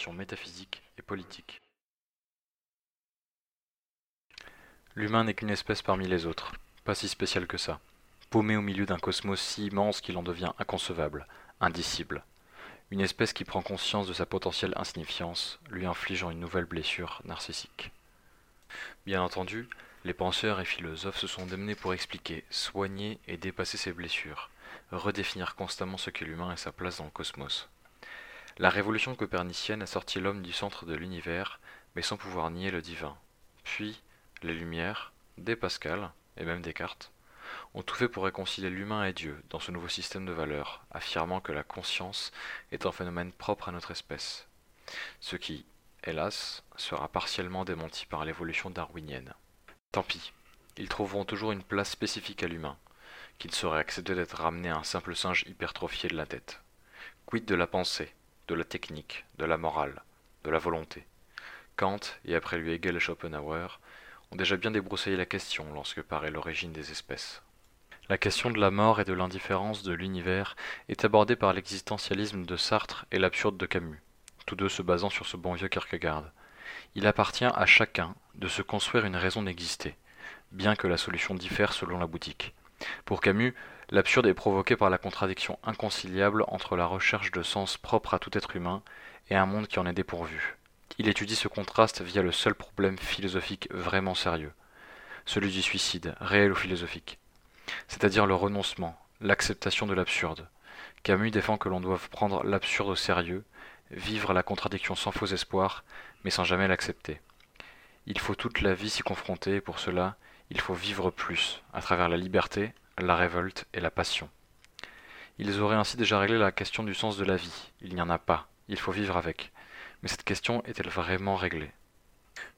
considérations métaphysiques et politiques. L'humain n'est qu'une espèce parmi les autres, pas si spéciale que ça, paumé au milieu d'un cosmos si immense qu'il en devient inconcevable, indicible. Une espèce qui prend conscience de sa potentielle insignifiance, lui infligeant une nouvelle blessure narcissique. Bien entendu, les penseurs et philosophes se sont démenés pour expliquer, soigner et dépasser ces blessures, redéfinir constamment ce qu'est l'humain et sa place dans le cosmos. La révolution copernicienne a sorti l'homme du centre de l'univers, mais sans pouvoir nier le divin. Puis, les Lumières, dès Pascal, et même Descartes, ont tout fait pour réconcilier l'humain et Dieu dans ce nouveau système de valeurs, affirmant que la conscience est un phénomène propre à notre espèce, ce qui, hélas, sera partiellement démenti par l'évolution darwinienne. Tant pis, ils trouveront toujours une place spécifique à l'humain, qui ne saurait accepter d'être ramené à un simple singe hypertrophié de la tête. Quid de la pensée, de la technique, de la morale, de la volonté Kant, et après lui Hegel Schopenhauer, ont déjà bien débroussaillé la question lorsque paraît l'origine des espèces. La question de la mort et de l'indifférence de l'univers est abordée par l'existentialisme de Sartre et l'absurde de Camus, tous deux se basant sur ce bon vieux Kierkegaard. Il appartient à chacun de se construire une raison d'exister, bien que la solution diffère selon la boutique. Pour Camus, l'absurde est provoqué par la contradiction inconciliable entre la recherche de sens propre à tout être humain et un monde qui en est dépourvu. Il étudie ce contraste via le seul problème philosophique vraiment sérieux, celui du suicide, réel ou philosophique, c'est-à-dire le renoncement, l'acceptation de l'absurde. Camus défend que l'on doive prendre l'absurde au sérieux, vivre la contradiction sans faux espoir, mais sans jamais l'accepter. Il faut toute la vie s'y confronter, et pour cela, il faut vivre plus, à travers la liberté, la révolte et la passion. Ils auraient ainsi déjà réglé la question du sens de la vie. Il n'y en a pas, il faut vivre avec. Mais cette question est-elle vraiment réglée?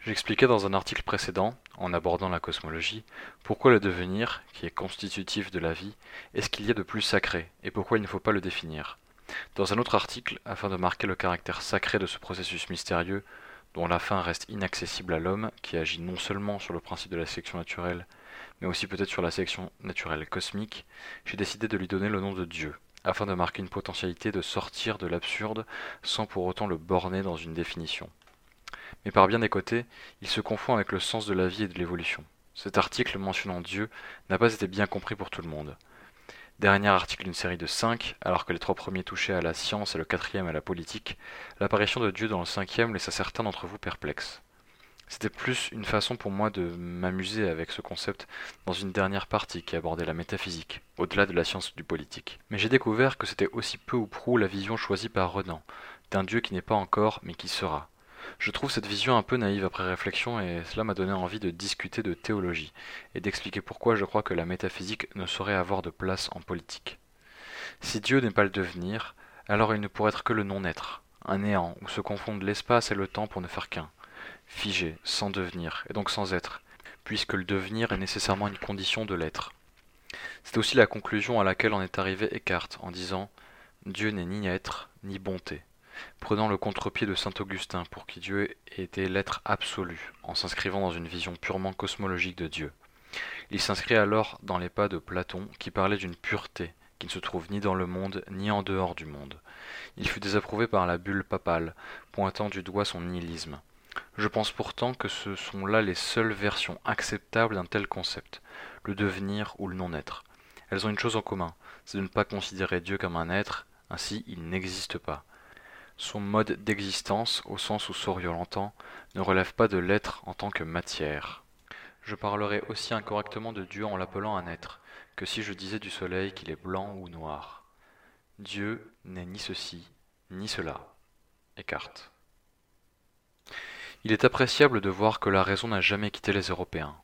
J'expliquais dans un article précédent, en abordant la cosmologie, pourquoi le devenir, qui est constitutif de la vie, est ce qu'il y a de plus sacré, et pourquoi il ne faut pas le définir. Dans un autre article, afin de marquer le caractère sacré de ce processus mystérieux, dont la fin reste inaccessible à l'homme, qui agit non seulement sur le principe de la sélection naturelle, mais aussi peut-être sur la sélection naturelle cosmique, j'ai décidé de lui donner le nom de Dieu, afin de marquer une potentialité de sortir de l'absurde sans pour autant le borner dans une définition. Mais par bien des côtés, il se confond avec le sens de la vie et de l'évolution. Cet article mentionnant Dieu n'a pas été bien compris pour tout le monde. Dernier article d'une série de cinq, alors que les trois premiers touchaient à la science et le quatrième à la politique, l'apparition de Dieu dans le cinquième laissa certains d'entre vous perplexes. C'était plus une façon pour moi de m'amuser avec ce concept dans une dernière partie qui abordait la métaphysique, au-delà de la science du politique. Mais j'ai découvert que c'était aussi peu ou prou la vision choisie par Renan, d'un Dieu qui n'est pas encore mais qui sera. Je trouve cette vision un peu naïve après réflexion et cela m'a donné envie de discuter de théologie et d'expliquer pourquoi je crois que la métaphysique ne saurait avoir de place en politique. Si Dieu n'est pas le devenir, alors il ne pourrait être que le non-être, un néant où se confondent l'espace et le temps pour ne faire qu'un figé, sans devenir, et donc sans être, puisque le devenir est nécessairement une condition de l'être. C'est aussi la conclusion à laquelle en est arrivé Eckhart en disant Dieu n'est ni être, ni bonté, prenant le contre-pied de saint Augustin pour qui Dieu était l'être absolu, en s'inscrivant dans une vision purement cosmologique de Dieu. Il s'inscrit alors dans les pas de Platon qui parlait d'une pureté qui ne se trouve ni dans le monde ni en dehors du monde. Il fut désapprouvé par la bulle papale, pointant du doigt son nihilisme. Je pense pourtant que ce sont là les seules versions acceptables d'un tel concept, le devenir ou le non-être. Elles ont une chose en commun, c'est de ne pas considérer Dieu comme un être, ainsi il n'existe pas. Son mode d'existence, au sens où Souriol entend, ne relève pas de l'être en tant que matière. Je parlerai aussi incorrectement de Dieu en l'appelant un être, que si je disais du soleil qu'il est blanc ou noir. Dieu n'est ni ceci, ni cela. Eckhart. Il est appréciable de voir que la raison n'a jamais quitté les Européens.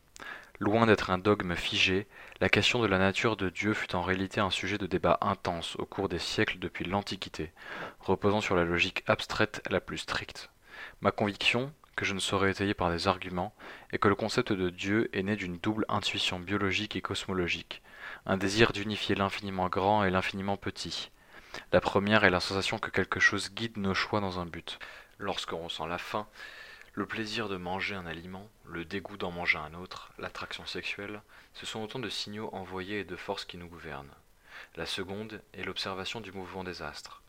Loin d'être un dogme figé, la question de la nature de Dieu fut en réalité un sujet de débat intense au cours des siècles depuis l'Antiquité, reposant sur la logique abstraite la plus stricte. Ma conviction, que je ne saurais étayer par des arguments, est que le concept de Dieu est né d'une double intuition biologique et cosmologique, un désir d'unifier l'infiniment grand et l'infiniment petit. La première est la sensation que quelque chose guide nos choix dans un but. Lorsqu'on ressent la faim, le plaisir de manger un aliment, le dégoût d'en manger un autre, l'attraction sexuelle, ce sont autant de signaux envoyés et de forces qui nous gouvernent. La seconde est l'observation du mouvement des astres.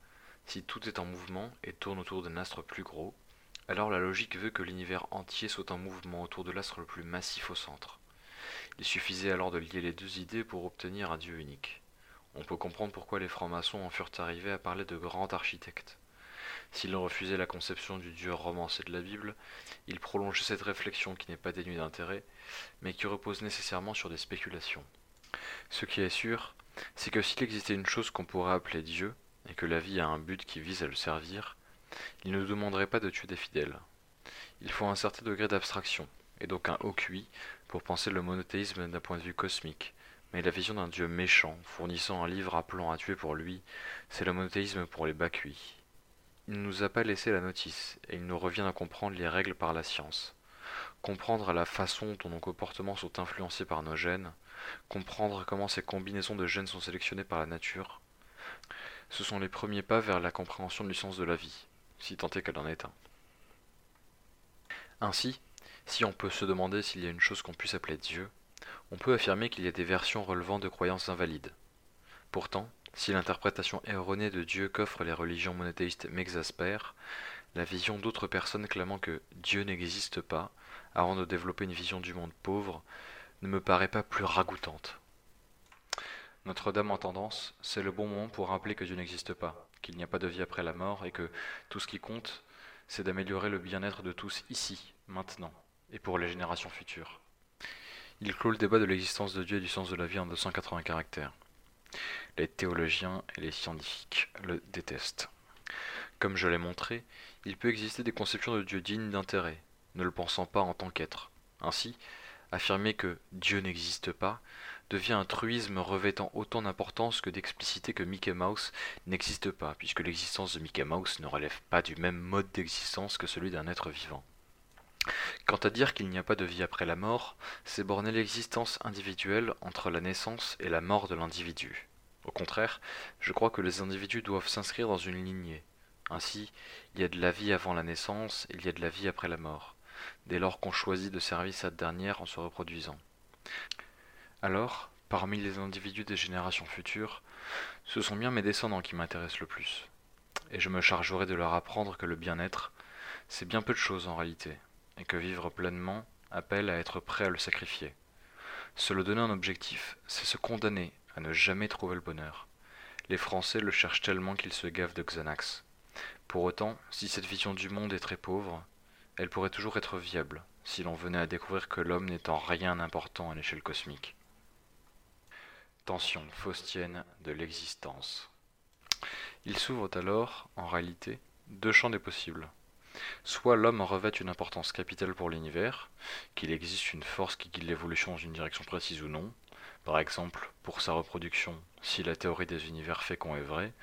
Si tout est en mouvement et tourne autour d'un astre plus gros, alors la logique veut que l'univers entier soit en mouvement autour de l'astre le plus massif au centre. Il suffisait alors de lier les deux idées pour obtenir un Dieu unique. On peut comprendre pourquoi les francs-maçons en furent arrivés à parler de grand architecte. S'ils refusaient la conception du Dieu romancé de la Bible, ils prolongeaient cette réflexion qui n'est pas dénuée d'intérêt, mais qui repose nécessairement sur des spéculations. Ce qui est sûr, c'est que s'il existait une chose qu'on pourrait appeler Dieu, et que la vie a un but qui vise à le servir, il ne demanderait pas de tuer des fidèles. Il faut un certain degré d'abstraction, et donc un haut QI, pour penser le monothéisme d'un point de vue cosmique, mais la vision d'un Dieu méchant, fournissant un livre appelant à tuer pour lui, c'est le monothéisme pour les bas QI. Il ne nous a pas laissé la notice, et il nous revient à comprendre les règles par la science. Comprendre la façon dont nos comportements sont influencés par nos gènes, comprendre comment ces combinaisons de gènes sont sélectionnées par la nature, ce sont les premiers pas vers la compréhension du sens de la vie, si tant est qu'elle en est un. Ainsi, si on peut se demander s'il y a une chose qu'on puisse appeler Dieu, on peut affirmer qu'il y a des versions relevant de croyances invalides. Pourtant, si l'interprétation erronée de Dieu qu'offrent les religions monothéistes m'exaspère, la vision d'autres personnes clamant que Dieu n'existe pas, avant de développer une vision du monde pauvre, ne me paraît pas plus ragoûtante. Notre-Dame en tendance, c'est le bon moment pour rappeler que Dieu n'existe pas, qu'il n'y a pas de vie après la mort et que tout ce qui compte, c'est d'améliorer le bien-être de tous ici, maintenant, et pour les générations futures. Il clôt le débat de l'existence de Dieu et du sens de la vie en 280 caractères. Les théologiens et les scientifiques le détestent. Comme je l'ai montré, il peut exister des conceptions de Dieu dignes d'intérêt, ne le pensant pas en tant qu'être. Ainsi, affirmer que Dieu n'existe pas devient un truisme revêtant autant d'importance que d'expliciter que Mickey Mouse n'existe pas, puisque l'existence de Mickey Mouse ne relève pas du même mode d'existence que celui d'un être vivant. Quant à dire qu'il n'y a pas de vie après la mort, c'est borner l'existence individuelle entre la naissance et la mort de l'individu. Au contraire, je crois que les individus doivent s'inscrire dans une lignée. Ainsi, il y a de la vie avant la naissance, il y a de la vie après la mort, dès lors qu'on choisit de servir cette dernière en se reproduisant. Alors, parmi les individus des générations futures, ce sont bien mes descendants qui m'intéressent le plus. Et je me chargerai de leur apprendre que le bien-être, c'est bien peu de choses en réalité, et que vivre pleinement appelle à être prêt à le sacrifier. Se le donner un objectif, c'est se condamner à ne jamais trouver le bonheur. Les Français le cherchent tellement qu'ils se gavent de Xanax. Pour autant, si cette vision du monde est très pauvre, elle pourrait toujours être viable, si l'on venait à découvrir que l'homme n'est en rien important à l'échelle cosmique tension faustienne de l'existence. Il s'ouvre alors, en réalité, deux champs des possibles. Soit l'homme revêt une importance capitale pour l'univers, qu'il existe une force qui guide l'évolution dans une direction précise ou non, par exemple pour sa reproduction si la théorie des univers féconds est vraie,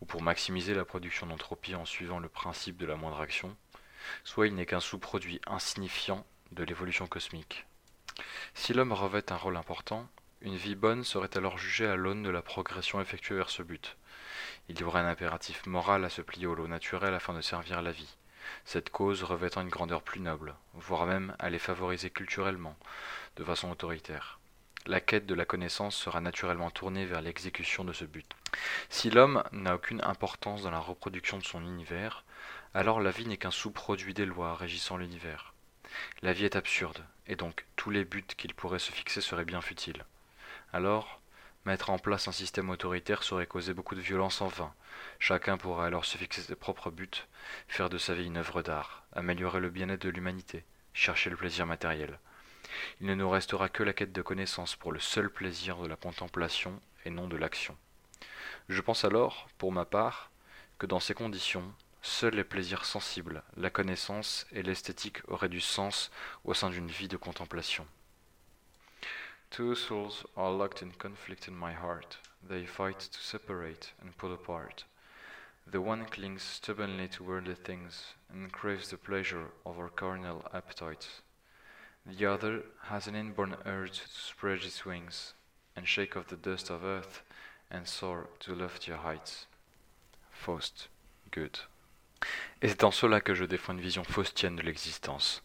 ou pour maximiser la production d'entropie en suivant le principe de la moindre action, soit il n'est qu'un sous-produit insignifiant de l'évolution cosmique. Si l'homme revêt un rôle important, une vie bonne serait alors jugée à l'aune de la progression effectuée vers ce but. Il y aurait un impératif moral à se plier au lot naturel afin de servir la vie, cette cause revêtant une grandeur plus noble, voire même à les favoriser culturellement, de façon autoritaire. La quête de la connaissance sera naturellement tournée vers l'exécution de ce but. Si l'homme n'a aucune importance dans la reproduction de son univers, alors la vie n'est qu'un sous-produit des lois régissant l'univers. La vie est absurde, et donc tous les buts qu'il pourrait se fixer seraient bien futiles. Alors, mettre en place un système autoritaire serait causer beaucoup de violence en vain. Chacun pourrait alors se fixer ses propres buts, faire de sa vie une œuvre d'art, améliorer le bien-être de l'humanité, chercher le plaisir matériel. Il ne nous restera que la quête de connaissance pour le seul plaisir de la contemplation et non de l'action. Je pense alors, pour ma part, que dans ces conditions, seuls les plaisirs sensibles, la connaissance et l'esthétique auraient du sens au sein d'une vie de contemplation. Two souls are locked in conflict in my heart. They fight to separate and pull apart. The one clings stubbornly to worldly things and craves the pleasure of our carnal appetites. The other has an inborn urge to spread its wings and shake off the dust of earth and soar to loftier heights. Faust, good. Et c'est en cela que je défends une vision faustienne de l'existence,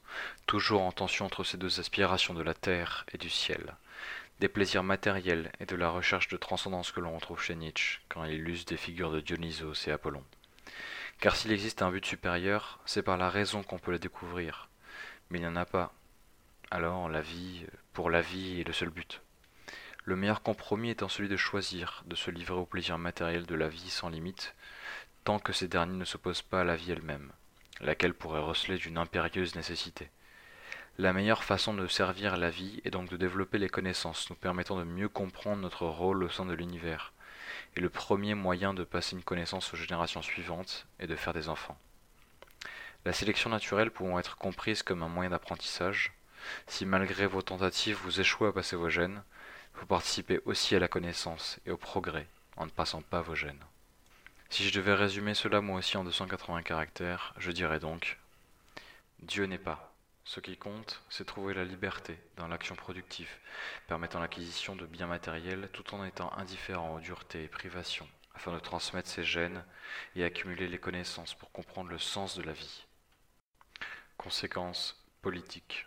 toujours en tension entre ces deux aspirations de la terre et du ciel, des plaisirs matériels et de la recherche de transcendance que l'on retrouve chez Nietzsche quand il use des figures de Dionysos et Apollon. Car s'il existe un but supérieur, c'est par la raison qu'on peut le découvrir. Mais il n'y en a pas. Alors la vie, pour la vie, est le seul but. Le meilleur compromis étant celui de choisir, de se livrer au plaisir matériel de la vie sans limite, tant que ces derniers ne s'opposent pas à la vie elle-même, laquelle pourrait receler d'une impérieuse nécessité. La meilleure façon de servir la vie est donc de développer les connaissances nous permettant de mieux comprendre notre rôle au sein de l'univers, et le premier moyen de passer une connaissance aux générations suivantes est de faire des enfants. La sélection naturelle pouvant être comprise comme un moyen d'apprentissage, si malgré vos tentatives vous échouez à passer vos gènes, vous participez aussi à la connaissance et au progrès en ne passant pas vos gènes. Si je devais résumer cela moi aussi en 280 caractères, je dirais donc Dieu n'est pas. Ce qui compte, c'est trouver la liberté dans l'action productive, permettant l'acquisition de biens matériels tout en étant indifférent aux duretés et privations, afin de transmettre ses gènes et accumuler les connaissances pour comprendre le sens de la vie. Conséquences politiques.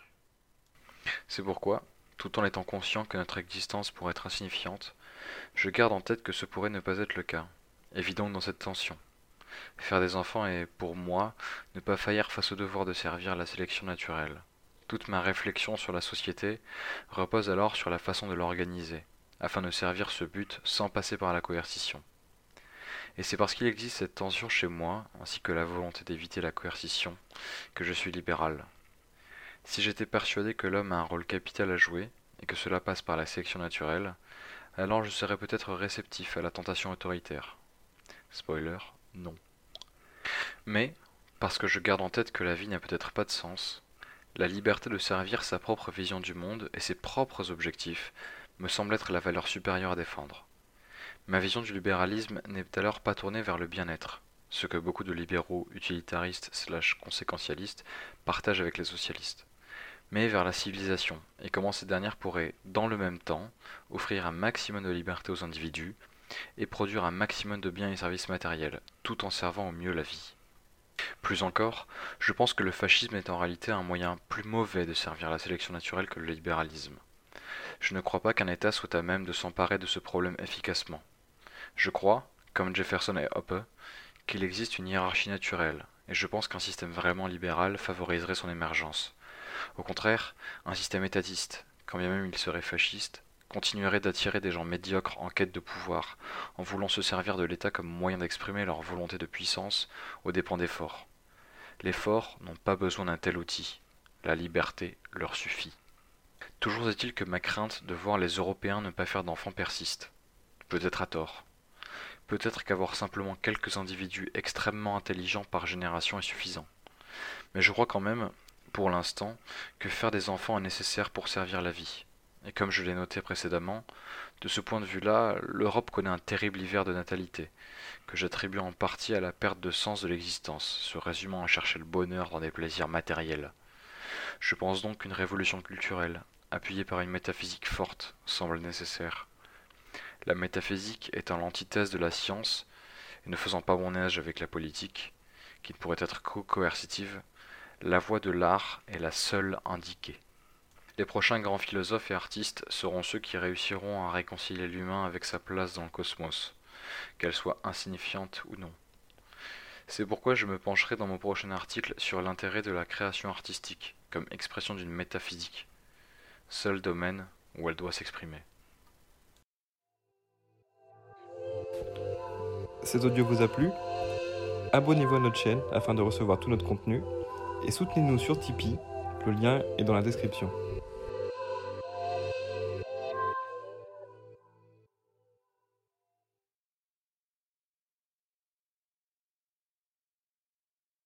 C'est pourquoi, tout en étant conscient que notre existence pourrait être insignifiante, je garde en tête que ce pourrait ne pas être le cas, évident dans cette tension. Faire des enfants est, pour moi, ne pas faillir face au devoir de servir la sélection naturelle. Toute ma réflexion sur la société repose alors sur la façon de l'organiser, afin de servir ce but sans passer par la coercition. Et c'est parce qu'il existe cette tension chez moi, ainsi que la volonté d'éviter la coercition, que je suis libéral. Si j'étais persuadé que l'homme a un rôle capital à jouer, et que cela passe par la sélection naturelle, alors je serais peut-être réceptif à la tentation autoritaire. Spoiler, non. Mais, parce que je garde en tête que la vie n'a peut-être pas de sens, la liberté de servir sa propre vision du monde et ses propres objectifs me semble être la valeur supérieure à défendre. Ma vision du libéralisme n'est alors pas tournée vers le bien-être, ce que beaucoup de libéraux utilitaristes slash conséquentialistes partagent avec les socialistes, mais vers la civilisation, et comment ces dernières pourraient, dans le même temps, offrir un maximum de liberté aux individus, et produire un maximum de biens et services matériels, tout en servant au mieux la vie. Plus encore, je pense que le fascisme est en réalité un moyen plus mauvais de servir la sélection naturelle que le libéralisme. Je ne crois pas qu'un État soit à même de s'emparer de ce problème efficacement. Je crois, comme Jefferson et Hoppe, qu'il existe une hiérarchie naturelle, et je pense qu'un système vraiment libéral favoriserait son émergence. Au contraire, un système étatiste, quand bien même il serait fasciste, continuerait d'attirer des gens médiocres en quête de pouvoir, en voulant se servir de l'État comme moyen d'exprimer leur volonté de puissance aux dépens des forts. Les forts n'ont pas besoin d'un tel outil. La liberté leur suffit. Toujours est-il que ma crainte de voir les Européens ne pas faire d'enfants persiste. Peut-être à tort. Peut-être qu'avoir simplement quelques individus extrêmement intelligents par génération est suffisant. Mais je crois quand même, pour l'instant, que faire des enfants est nécessaire pour servir la vie. Et comme je l'ai noté précédemment, de ce point de vue-là, l'Europe connaît un terrible hiver de natalité, que j'attribue en partie à la perte de sens de l'existence, se résumant à chercher le bonheur dans des plaisirs matériels. Je pense donc qu'une révolution culturelle, appuyée par une métaphysique forte, semble nécessaire. La métaphysique étant l'antithèse de la science, et ne faisant pas mon âge avec la politique, qui ne pourrait être co-coercitive, la voie de l'art est la seule indiquée. Les prochains grands philosophes et artistes seront ceux qui réussiront à réconcilier l'humain avec sa place dans le cosmos, qu'elle soit insignifiante ou non. C'est pourquoi je me pencherai dans mon prochain article sur l'intérêt de la création artistique comme expression d'une métaphysique, seul domaine où elle doit s'exprimer. Cet audio vous a plu? Abonnez-vous à notre chaîne afin de recevoir tout notre contenu et soutenez-nous sur Tipeee, le lien est dans la description.